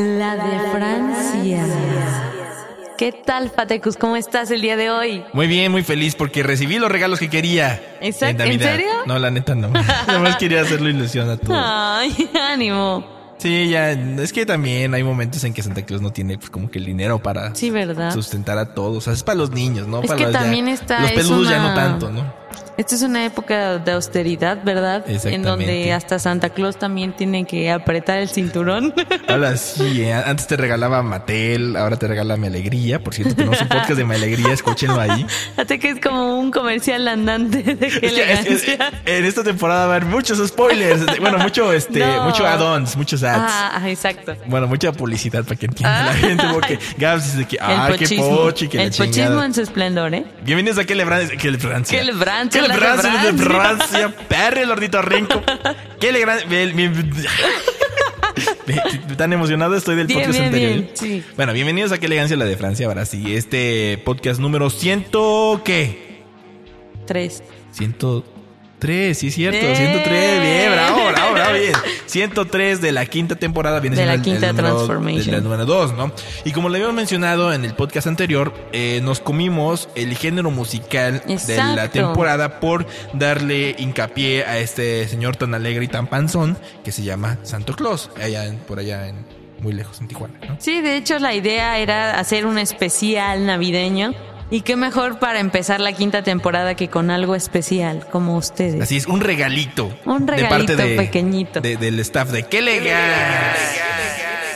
La de Francia. ¿Qué tal, Fatecus? ¿Cómo estás el día de hoy? Muy bien, muy feliz porque recibí los regalos que quería. Exacto. ¿En serio? No, la neta no. Nada más quería hacerlo ilusión a todos. Ay, ánimo. Sí, ya, es que también hay momentos en que Santa Claus no tiene pues como que el dinero para sí, ¿verdad? sustentar a todos. O sea, es para los niños, ¿no? Es para que los también está. Los es peludos ya una- no tanto, ¿no? Esta es una época de austeridad, ¿verdad? En Exactamente. donde hasta Santa Claus también tiene que apretar el cinturón. Ahora sí, ¿eh? antes te regalaba Mattel, ahora te regala Mi Alegría. Por cierto, tenemos un podcast de Mi Alegría, escúchenlo ahí. Fíjate que es como un comercial andante de qué Es que es- es- elegancia. en esta temporada va a haber muchos spoilers. Bueno, mucho, este, No. mucho add-ons, muchos ads. Ah, ah, exacto. Bueno, mucha publicidad para que entienda la Ah. gente, porque Gabs dice que, ah, qué pochi, que el la chingada. pochismo en su esplendor, ¿eh? Bienvenidos a Qué Francia. Qué Francia. Francia, de Francia. Perre el ordito rinco. Qué Francia. Tan emocionado estoy del Bien, podcast bien, anterior. bien, sí. Bueno, bienvenidos a Qué elegancia la de Francia. Ahora sí, este podcast número ciento, ¿qué? Tres. 103, sí es cierto, ¡Eh! 103, bien, bravo, bravo, bravo, bien. 103 de la quinta temporada viene De siendo la el- quinta el número- Transformation. de la número 2, ¿no? Y como le habíamos mencionado en el podcast anterior, eh, nos comimos el género musical de la temporada por darle hincapié a este señor tan alegre y tan panzón que se llama Santo Claus, allá en- por allá en muy lejos en Tijuana, ¿no? Sí, de hecho la idea era hacer un especial navideño. Y qué mejor para empezar la quinta temporada que con algo especial, como ustedes. Así es, un regalito. Un de parte regalito de- pequeñito. de- del staff de ¡Qué legal!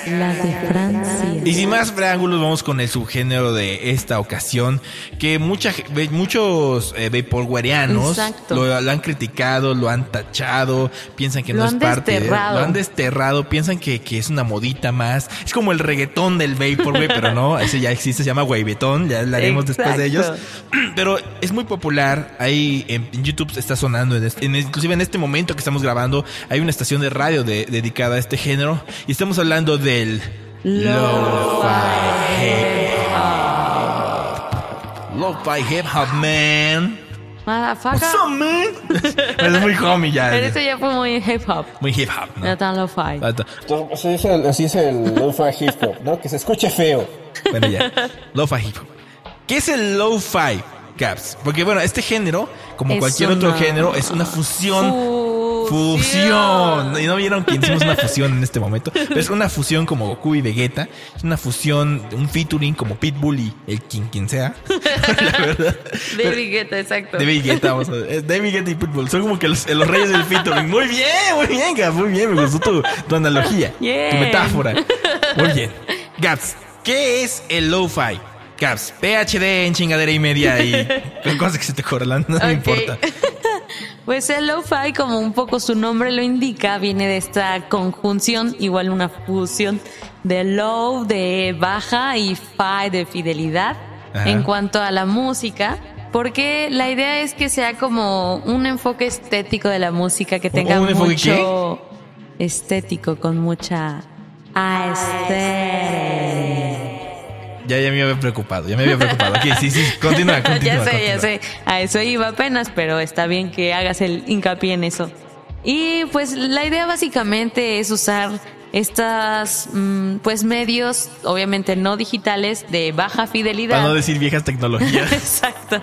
La de Francia. Y sin más preámbulos, vamos con el subgénero de esta ocasión, que mucha, muchos eh, vaporwareanos lo, lo han criticado, lo han tachado, piensan que Lo no es parte, de- desterrado. lo han desterrado, piensan que, que es una modita más, es como el reggaetón del vaporwave, pero no, ese ya existe, se llama wavetón, ya hablaremos después de ellos, pero es muy popular, ahí en, en YouTube está sonando, en en- inclusive en este momento que estamos grabando, hay una estación de radio de- dedicada a este género, y estamos hablando del Lo-Fi Hip Hop. Lo-Fi Hip Hop, man. Motherfucker. What's up, man? es muy homie ya. Pero eso ya fue muy hip hop. Muy hip hop, ¿no? No tan lo-fi. Así es el, así es el lo-fi hip hop, ¿no? Que se escuche feo. Bueno, ya. Lo-Fi Hip Hop. ¿Qué es el Lo-Fi, Caps? Porque, bueno, este género, como Es cualquier otro género, es una fusión. Fusión. Fusión. Y no vieron que hicimos una fusión en este momento. Pero es una fusión como Goku y Vegeta. Es una fusión, un featuring como Pitbull y el quien quien sea. La verdad. Baby Guetta, exacto. David Guetta, vamos a ver. David Guetta y Pitbull. Son como que los, los reyes del featuring. Muy bien, muy bien, Gaps. Muy bien. Me gustó tu, tu analogía. Tu metáfora. Muy bien. Gaps, ¿qué es el lo-fi? Gaps, PhD en chingadera y media y cosas que se te correlan. No me importa. Pues el lo-fi, como un poco su nombre lo indica, viene de esta conjunción, igual una fusión de low de baja y fi de fidelidad Ajá. en cuanto a la música. Porque la idea es que sea como un enfoque estético de la música que tenga ¿Un enfoque mucho estético, con mucha aesthetic. Ya, ya me había preocupado. Ya me había preocupado. Ok, sí, sí. Continúa, continúa. ya sé, continúa. ya sé. A eso iba apenas, pero está bien que hagas el hincapié en eso. Y pues la idea básicamente es usar estas mm, pues medios, obviamente no digitales, de baja fidelidad. Para no decir viejas tecnologías. Exacto.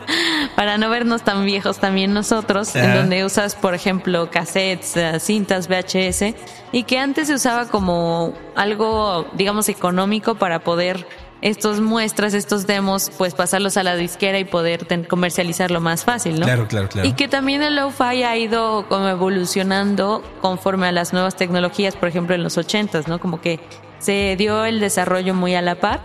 Para no vernos tan viejos también nosotros, en donde usas, por ejemplo, cassettes, eh, cintas VHS, y que antes se usaba como algo, digamos, económico para poder estos muestras, estos demos, pues pasarlos a la disquera y poder comercializarlo más fácil, ¿no? Claro, claro, claro. Y que también el lo-fi ha ido como evolucionando conforme a las nuevas tecnologías, por ejemplo, en los 80s, ¿no? Como que se dio el desarrollo muy a la par.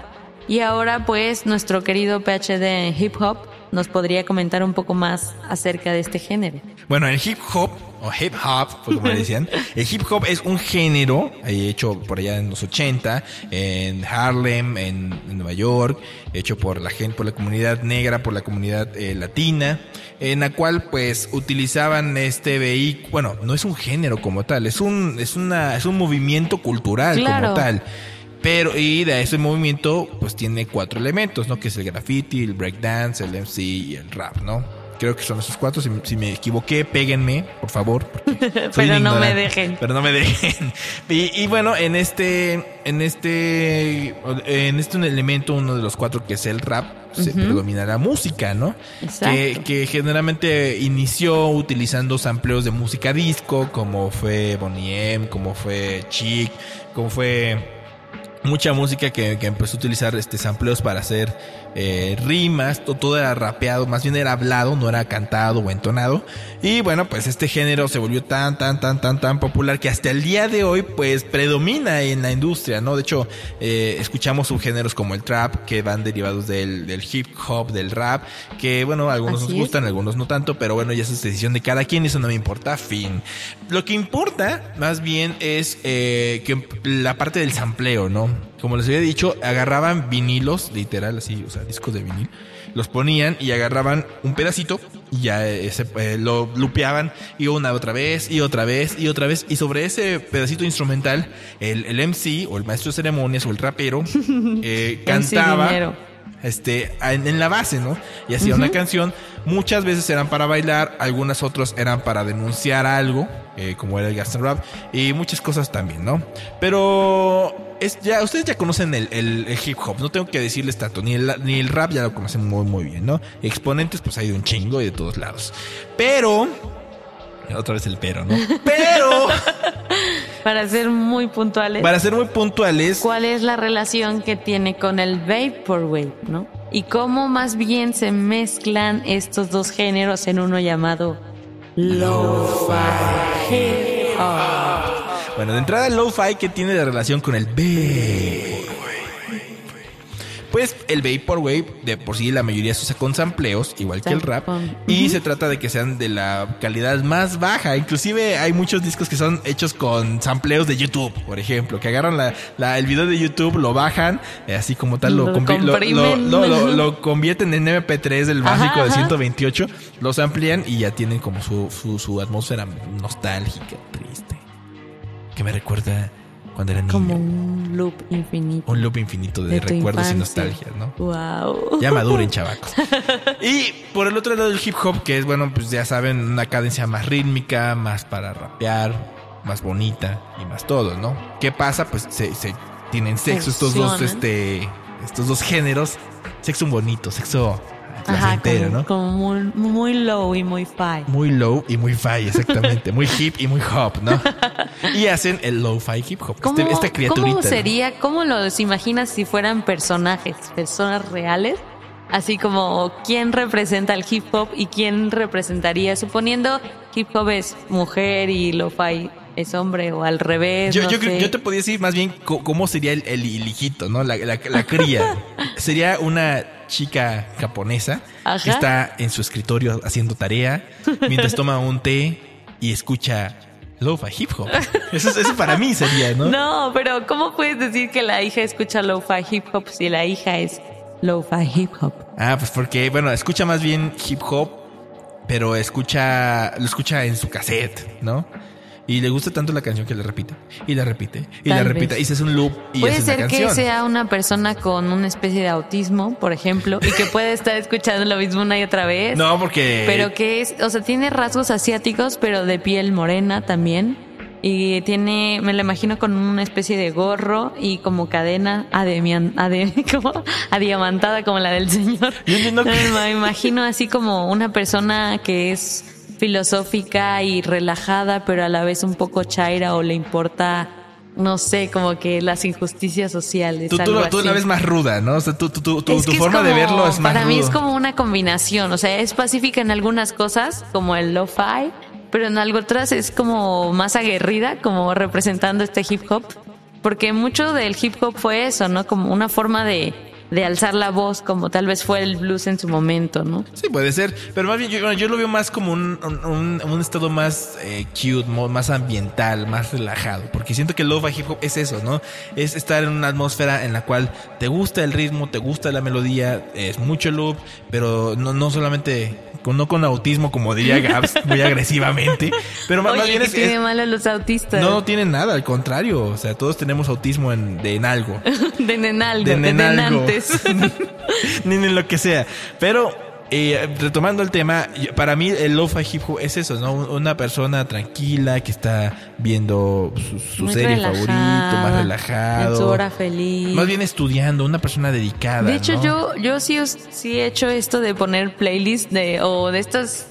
Y ahora, pues, nuestro querido PhD en hip hop nos podría comentar un poco más acerca de este género. Bueno, el hip hop, o hip hop, pues como decían, el hip hop es un género eh, hecho por allá en los 80, en Harlem, en, en Nueva York, hecho por la gente, por la comunidad negra, por la comunidad eh, latina, en la cual pues utilizaban este vehículo, bueno, no es un género como tal, es un, es una, es un movimiento cultural Claro. como tal. Pero, y de ese movimiento, pues tiene cuatro elementos, ¿no? Que es el graffiti, el breakdance, el MC y el rap, ¿no? Creo que son esos cuatro. Si, si me equivoqué, péguenme, por favor. Pero no me dejen. Pero no me dejen. Y, y bueno, en este, en este, en este un elemento, uno de los cuatro que es el rap, se predomina la música, ¿no? Exacto. Que, que generalmente inició utilizando sampleos de música disco, como fue Bonnie M, como fue Chic, como fue mucha música que, que empezó a utilizar este sampleos para hacer eh, rimas, to- todo era rapeado, más bien era hablado, no era cantado o entonado. Y bueno, pues este género se volvió tan, tan, tan, tan, tan popular que hasta el día de hoy pues predomina en la industria, ¿no? De hecho, eh, escuchamos subgéneros como el trap que van derivados del, del hip hop, del rap, que bueno, algunos Así nos es. gustan, algunos no tanto, pero bueno, ya esa es decisión de cada quien eso no me importa, fin. Lo que importa más bien es eh, que la parte del sampleo, ¿no? Como les había dicho, agarraban vinilos, literal, así, o sea, discos de vinil, los ponían y agarraban un pedacito y ya ese, eh, lo lupeaban y una otra vez y otra vez y otra vez y sobre ese pedacito instrumental el, el MC o el maestro de ceremonias o el rapero eh, cantaba este, en, en la base, ¿no? Y hacía una canción. Muchas veces eran para bailar, algunas otras eran para denunciar algo, eh, como era el Gaston Rap, y muchas cosas también, ¿no? Pero es ya, ustedes ya conocen el, el- el hip hop, no tengo que decirles tanto, ni el, ni el rap ya lo conocen muy, muy bien, ¿no? Exponentes, pues hay de un chingo y de todos lados. Pero, otra vez el pero, ¿no? Pero, Para ser muy puntuales, para ser muy puntuales, ¿cuál es la relación que tiene con el Vaporwave, no? Y cómo más bien se mezclan estos dos géneros en uno llamado Lo-Fi. Bueno, de entrada el lo-fi que tiene de relación con el Vaporwave. Pues el Vaporwave, de por sí la mayoría se usa con sampleos, igual que el rap. Y se trata de que sean de la calidad más baja. Inclusive hay muchos discos que son hechos con sampleos de YouTube, por ejemplo. Que agarran la, la- el video de YouTube, lo bajan, eh, así como tal, lo, Lo lo- convierten en MP3 del Ajá, básico de ajá. 128, los amplían y ya tienen como su, su, su atmósfera nostálgica, triste. Que me recuerda cuando era niño. Como un loop infinito. Un loop infinito de, recuerdos y nostalgias, ¿no? Wow. Ya maduren, chavacos. Y por el otro lado del hip hop, que es, bueno, pues ya saben, una cadencia más rítmica, más para rapear, más bonita y más todo, ¿no? ¿Qué pasa? Pues se, se tienen sexo estos dos, este, estos dos géneros. Sexo bonito, sexo Ajá, como, ¿no? como muy, muy low y muy fi. Muy low y muy fi, exactamente. muy hip y muy hop, ¿no? Y hacen el low-fi hip hop. ¿Cómo, este- esta criaturita. ¿Cómo ¿no? sería? ¿Cómo los imaginas si fueran personajes, personas reales? Así como quién representa el hip hop y quién representaría, suponiendo hip hop es mujer y lo-fi es hombre o al revés. Yo, no yo, sé. yo te podría decir más bien cómo sería el, el hijito, ¿no? La, la- la cría. sería una chica japonesa Ajá. que está en su escritorio haciendo tarea mientras toma un té y escucha lo-fi hip hop. Eso, es- eso para mí sería, ¿no? No, pero ¿cómo puedes decir que la hija escucha lo-fi hip hop si la hija es lo-fi hip hop? Ah, pues porque, bueno, escucha más bien hip hop, pero escucha, lo escucha en su cassette, ¿no? Y le gusta tanto la canción que le repite, y la repite, y la repite, vez. y se hace un loop y Puede ser que sea una persona con una especie de autismo, por ejemplo, y que puede estar escuchando lo mismo una y otra vez. No, porque... Pero que es, o sea, tiene rasgos asiáticos, pero de piel morena también. Y tiene, me la imagino con una especie de gorro y como cadena ademian, adem- ¿cómo? adiamantada como la del señor. Yo que- Me imagino así como una persona que es filosófica y relajada, pero a la vez un poco chaira o le importa, no sé, como que las injusticias sociales. Tú, algo tú la ves más ruda, ¿no? O sea, tú, tu, forma de verlo es más Para mí es rudo. como una combinación, o sea, es pacífica en algunas cosas, como el lo-fi, pero en algo otras es como más aguerrida, como representando este hip hop, porque mucho del hip hop fue eso, ¿no? Como una forma de de alzar la voz, como tal vez fue el blues en su momento, ¿no? Sí, puede ser. Pero más bien, yo, lo veo más como un, un, estado más eh, cute, más ambiental, más relajado. Porque siento que el lo-fi hip hop es eso, ¿no? Es estar en una atmósfera en la cual te gusta el ritmo, te gusta la melodía, es mucho loop, pero no, no solamente, no con autismo, como diría Gabs, muy agresivamente. Pero más, más Oye, bien ¿qué es, tiene malo los autistas? no tienen nada, al contrario. O sea, todos tenemos autismo en, de, en algo. de nenalgo, de de, nenantes. ni en lo que sea. Pero eh, retomando el tema, para mí el lo-fi hip hop es eso, ¿no? Una persona tranquila que está viendo su, su serie favorito, más relajado. En su hora feliz. Más bien estudiando, una persona dedicada. De hecho, ¿no? yo, yo sí, sí he hecho esto de poner playlists de, o de estas,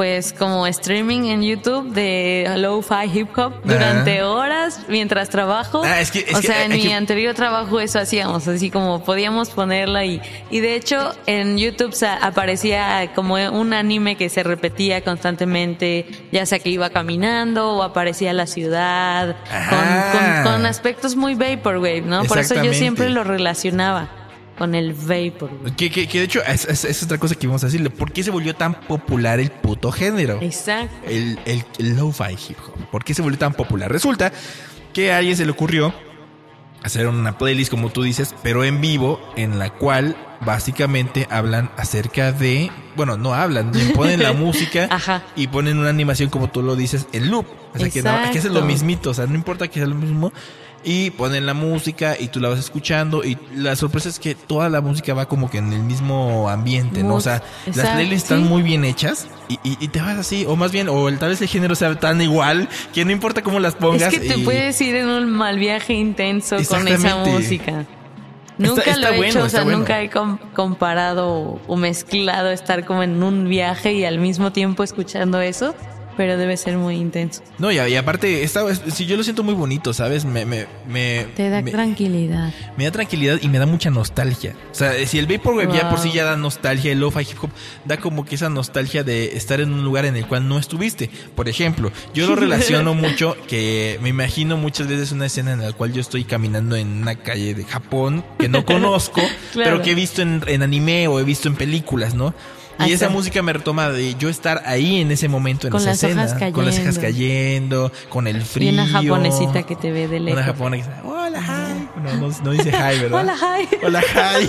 pues como streaming en YouTube de lo-fi hip hop durante horas mientras trabajo. Ah, es que- es o sea, en mi que- anterior trabajo eso hacíamos, así como podíamos ponerla y, y de hecho en YouTube aparecía como un anime que se repetía constantemente, ya sea que iba caminando o aparecía la ciudad, con, con, con aspectos muy vaporwave, ¿no? Por eso yo siempre lo relacionaba con el vapor. Que, que, que de hecho es, es- es otra cosa que vamos a decirle. ¿Por qué se volvió tan popular el puto género? Exacto. el, el, el lo-fi hip hop. ¿Por qué se volvió tan popular? Resulta que a alguien se le ocurrió hacer una playlist, como tú dices, pero en vivo, en la cual básicamente hablan acerca de. Bueno, no hablan, ponen la música Ajá. y ponen una animación, como tú lo dices, en loop. O sea, que, no, que hacen lo Exacto. mismito, o sea, no importa que sea lo mismo. Y ponen la música y tú la vas escuchando. Y la sorpresa es que toda la música va como que en el mismo ambiente, ¿no? O sea, las playlists están muy bien hechas y, y- y te vas así, o más bien, o el, tal vez el género sea tan igual que no importa cómo las pongas. Es que te y- puedes ir en un mal viaje intenso con esa música. Nunca está lo he bueno, hecho, o sea, bueno. nunca he com- comparado o mezclado estar como en un viaje y al mismo tiempo escuchando eso, pero debe ser muy intenso. No, y, y aparte, esta, si yo lo siento muy bonito, ¿sabes? Me, me, me, Te da me, tranquilidad. me da tranquilidad y me da mucha nostalgia. O sea, si el Vaporwave ya por sí ya da nostalgia, el Lo-Fi Hip Hop da como que esa nostalgia de estar en un lugar en el cual no estuviste. Por ejemplo, yo lo relaciono mucho que me imagino muchas veces una escena en la cual yo estoy caminando en una calle de Japón que no conozco, Claro. pero que he visto en, en anime o he visto en películas, ¿no? Y esa música me retoma de yo estar ahí en ese momento, en Con esa las escena, hojas con las hojas cayendo. cayendo, con el Y frío. una japonesita que te ve de lejos. Una japonesa hola, hi. No, no, no dice hi, ¿verdad? Hola, hi. Hola, hi.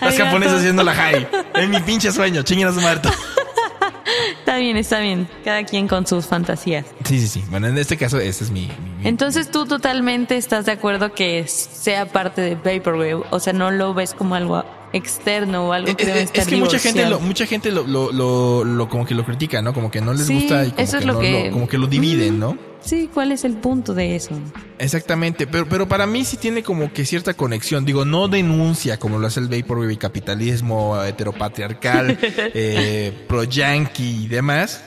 Las japonesas haciendo la hi. Es mi pinche sueño, chinguen a su muerto. Está bien, está bien. Cada quien con sus fantasías. Sí, sí, sí. Bueno, en este caso, ese es mi... mi- mi- Entonces tú totalmente estás de acuerdo que sea parte de Vaporwave, o sea, no lo ves como algo externo o algo que Es, debe es- estar es que mucha gente, lo, mucha gente lo, lo, lo, lo- como que lo critica, ¿no? Como que no les Sí, gusta y como eso que, es lo no que- lo- como que lo dividen, ¿no? Sí, ¿cuál es el punto de eso? Exactamente, pero, pero para mí sí tiene como que cierta conexión. Digo, no denuncia como lo hace el Vaporwave capitalismo heteropatriarcal, eh, pro yankee y demás,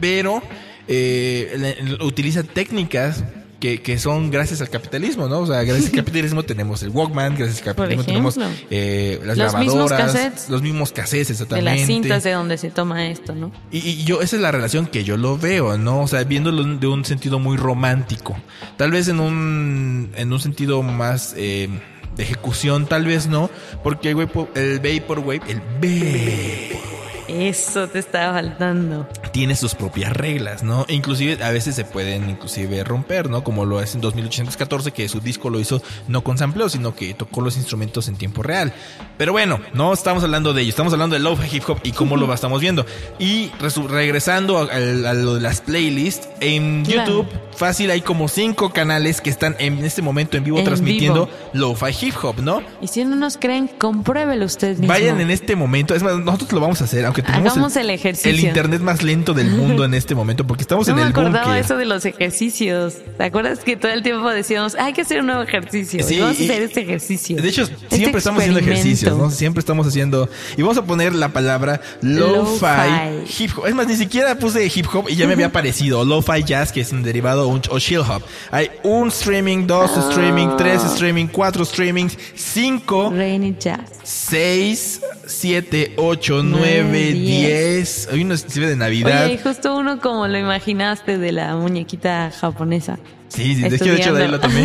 pero eh, utiliza técnicas que, que son gracias al capitalismo, ¿no? O sea, gracias al capitalismo tenemos el Walkman, gracias al capitalismo tenemos eh, las Los mismos cassettes. los mismos cassettes, De exactamente. las cintas de donde se toma esto, ¿no? Y, y yo, esa es la relación que yo lo veo, ¿no? O sea, viéndolo de un sentido muy romántico. Tal vez en un, en un sentido más eh, de ejecución, tal vez no. Porque el, el Vaporwave, el Vapor, Eso te estaba faltando. Tiene sus propias reglas, ¿no? Inclusive a veces se pueden inclusive romper, ¿no? Como lo es en 2814, que su disco lo hizo no con sampleo, sino que tocó los instrumentos en tiempo real. Pero bueno, no estamos hablando de ello, estamos hablando de lo-fi hip hop y cómo lo estamos viendo. Y regresando a, a- a lo de las playlists, en Claro. YouTube, fácil, hay como cinco canales que están en este momento en vivo En transmitiendo lo-fi hip hop, ¿no? Y si no nos creen, compruébelo usted mismo. Vayan en este momento, es más, nosotros lo vamos a hacer, aunque tenemos Hagamos el ejercicio. el internet más lento del mundo en este momento, porque estamos No en me el acordaba búnker. eso de los ejercicios. ¿Te acuerdas que todo el tiempo decíamos, hay que hacer un nuevo ejercicio? Sí, y vamos y- a hacer este ejercicio. De hecho, Este siempre estamos haciendo ejercicios, ¿no? Siempre estamos haciendo. Y vamos a poner la palabra lo-fi hip hop. Es más, ni siquiera puse hip hop y ya me había parecido. Lo-fi jazz, que es un derivado, un- o chill hop. Hay un streaming, dos Ah. streaming, tres streaming, cuatro streamings, cinco, Rainy Jazz. seis, siete, ocho, Nueve, diez. Hay uno inclusive de Navidad. Oye, y justo uno como lo imaginaste de la muñequita japonesa. Sí, sí, de hecho, de hecho, de ahí lo tomé.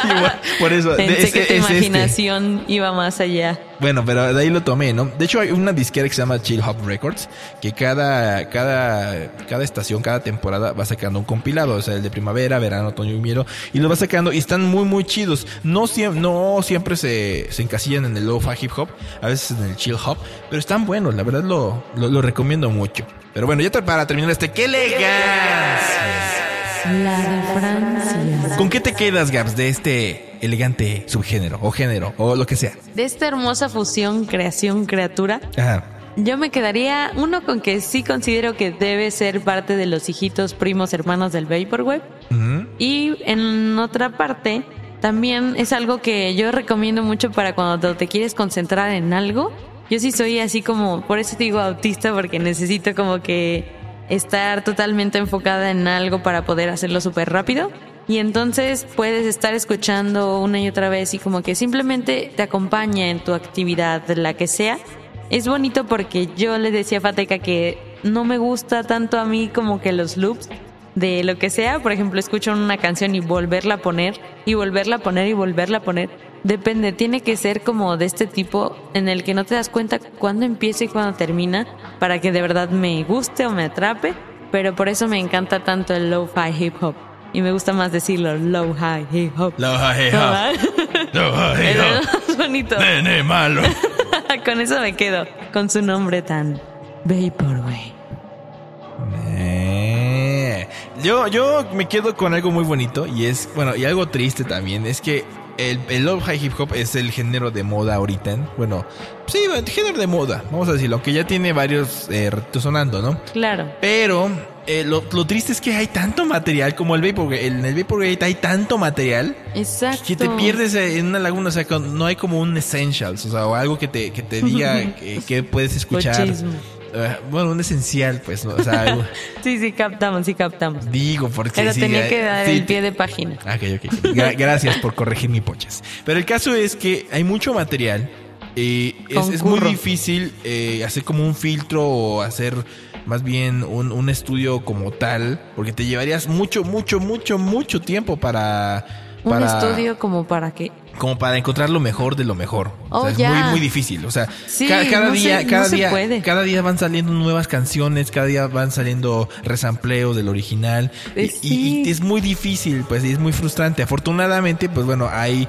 Por eso. Pensé que tu es este. imaginación iba más allá. Bueno, pero de ahí lo tomé, ¿no? De hecho, hay una disquera que se llama Chill Hop Records, que cada, cada, cada estación, cada temporada va sacando un compilado, o sea, el de primavera, verano, otoño y invierno, y lo va sacando y están muy, muy chidos. No, siem- no siempre se, se encasillan en el lo-fi hip hop, a veces en el chill hop, pero están buenos, la verdad lo, lo, lo recomiendo mucho. Pero bueno, ya para terminar este, ¡qué elegancia! La de Francia. ¿Con qué te quedas, Gabs, de este elegante subgénero, o género, o lo que sea? De esta hermosa fusión, creación, criatura, Ajá. yo me quedaría uno con que sí considero que debe ser parte de los hijitos, primos, hermanos del Vaporwave. Ujú. Y en otra parte, también es algo que yo recomiendo mucho para cuando te quieres concentrar en algo. Yo sí soy así como, por eso digo autista, porque necesito como que estar totalmente enfocada en algo para poder hacerlo súper rápido. Y entonces puedes estar escuchando una y otra vez y como que simplemente te acompaña en tu actividad, la que sea. Es bonito porque yo le decía a Fateca que no me gusta tanto a mí como que los loops de lo que sea. Por ejemplo, escucho una canción y volverla a poner y volverla a poner y volverla a poner. Depende, tiene que ser como de este tipo en el que no te das cuenta cuándo empieza y cuándo termina para que de verdad me guste o me atrape. Pero por eso me encanta tanto el low-fi hip hop. Y me gusta más decirlo low-hi hip hop. Lo-hi hip hop. Lo-hi hip Es hop. más bonito. Nene malo. Con eso me quedo. Con su nombre tan Vaporwave. Eh, Yo, yo me quedo con algo muy bonito y es, bueno, y algo triste también, es que el, el lo-fi hip hop es el género de moda ahorita, ¿eh? bueno, sí, el género de moda, vamos a decirlo, aunque ya tiene varios eh, sonando, ¿no? Claro. Pero eh, lo, lo triste es que hay tanto material como el Vaporwave, en el Vaporwave hay tanto material Exacto. que te pierdes en una laguna, o sea, no hay como un essentials, o sea, o algo que te, que te diga que, puedes escuchar. Eh, bueno, un esencial, pues, ¿no? o sea, algo- Sí, sí, captamos, sí, captamos. digo, porque Pero sí, tenía eh, que dar sí, el pie de página. Ah, ok, ok. Gra- gracias por corregir mi poches. Pero el caso es que hay mucho material. y es, es muy difícil eh, hacer como un filtro o hacer más bien un, un estudio como tal, porque te llevarías mucho, mucho, mucho, mucho tiempo para... Un para estudio como para que... como para encontrar lo mejor de lo mejor. o Oh, sea, es ya. muy muy difícil, o sea, Sí, cada, no día se- cada no día puede. cada día van saliendo nuevas canciones, cada día van saliendo resampleos del original y, Eh, y- sí. y es muy difícil, pues y es muy frustrante. Afortunadamente, pues bueno, hay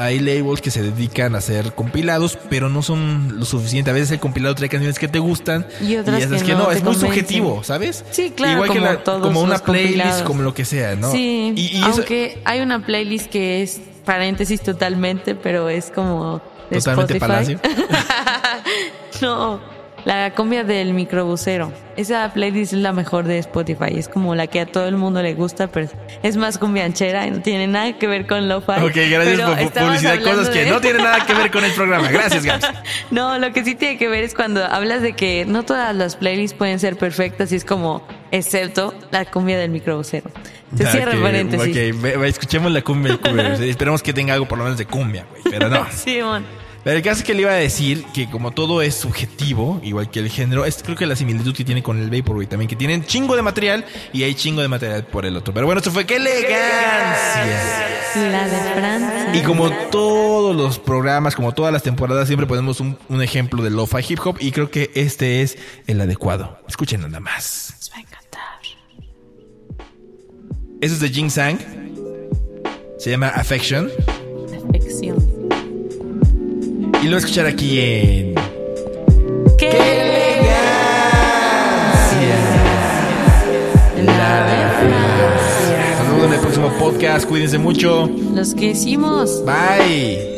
hay labels que se dedican a hacer compilados, pero no son lo suficiente. A veces el compilado trae canciones que te gustan Y otras esas que no Es muy convencen. subjetivo, ¿sabes? Sí, claro, Igual que como la- todos como una playlist, compilados. como lo que sea, ¿no? Sí, Y- y eso- aunque hay una playlist que es paréntesis totalmente, pero es como de Totalmente Spotify. palacio. no, la cumbia del microbusero. Esa playlist es la mejor de Spotify. Es como la que a todo el mundo le gusta, pero es más cumbianchera y no tiene nada que ver con lo-fi. Ok, gracias por publicidad. Cosas hablando que de- no tienen nada que ver con el programa. Gracias, Gabs. No, lo que sí tiene que ver es cuando hablas de que no todas las playlists pueden ser perfectas y es como, excepto la cumbia del microbusero. Te Ah, cierro ok, el paréntesis. ok, escuchemos la cumbia. el cumbia. Esperemos que tenga algo por lo menos de cumbia, güey. Pero no. Sí, mon. Pero el caso es que le iba a decir que como todo es subjetivo, igual que el género, es creo que la similitud que tiene con el Vaporwave también, que tienen chingo de material y hay chingo de material por el otro. Pero bueno, esto fue ¡Qué elegancia! La de Francia. Y como todos los programas, como todas las temporadas, siempre ponemos un, un ejemplo de lo-fi hip hop y creo que este es el adecuado. Escuchen nada más. Eso es de Jing Sang. Se llama Affection. Perfección. Y lo voy a escuchar aquí en... ¡Qué elegancia! La de. Nos vemos en el próximo podcast. Cuídense mucho. Los que hicimos. Bye.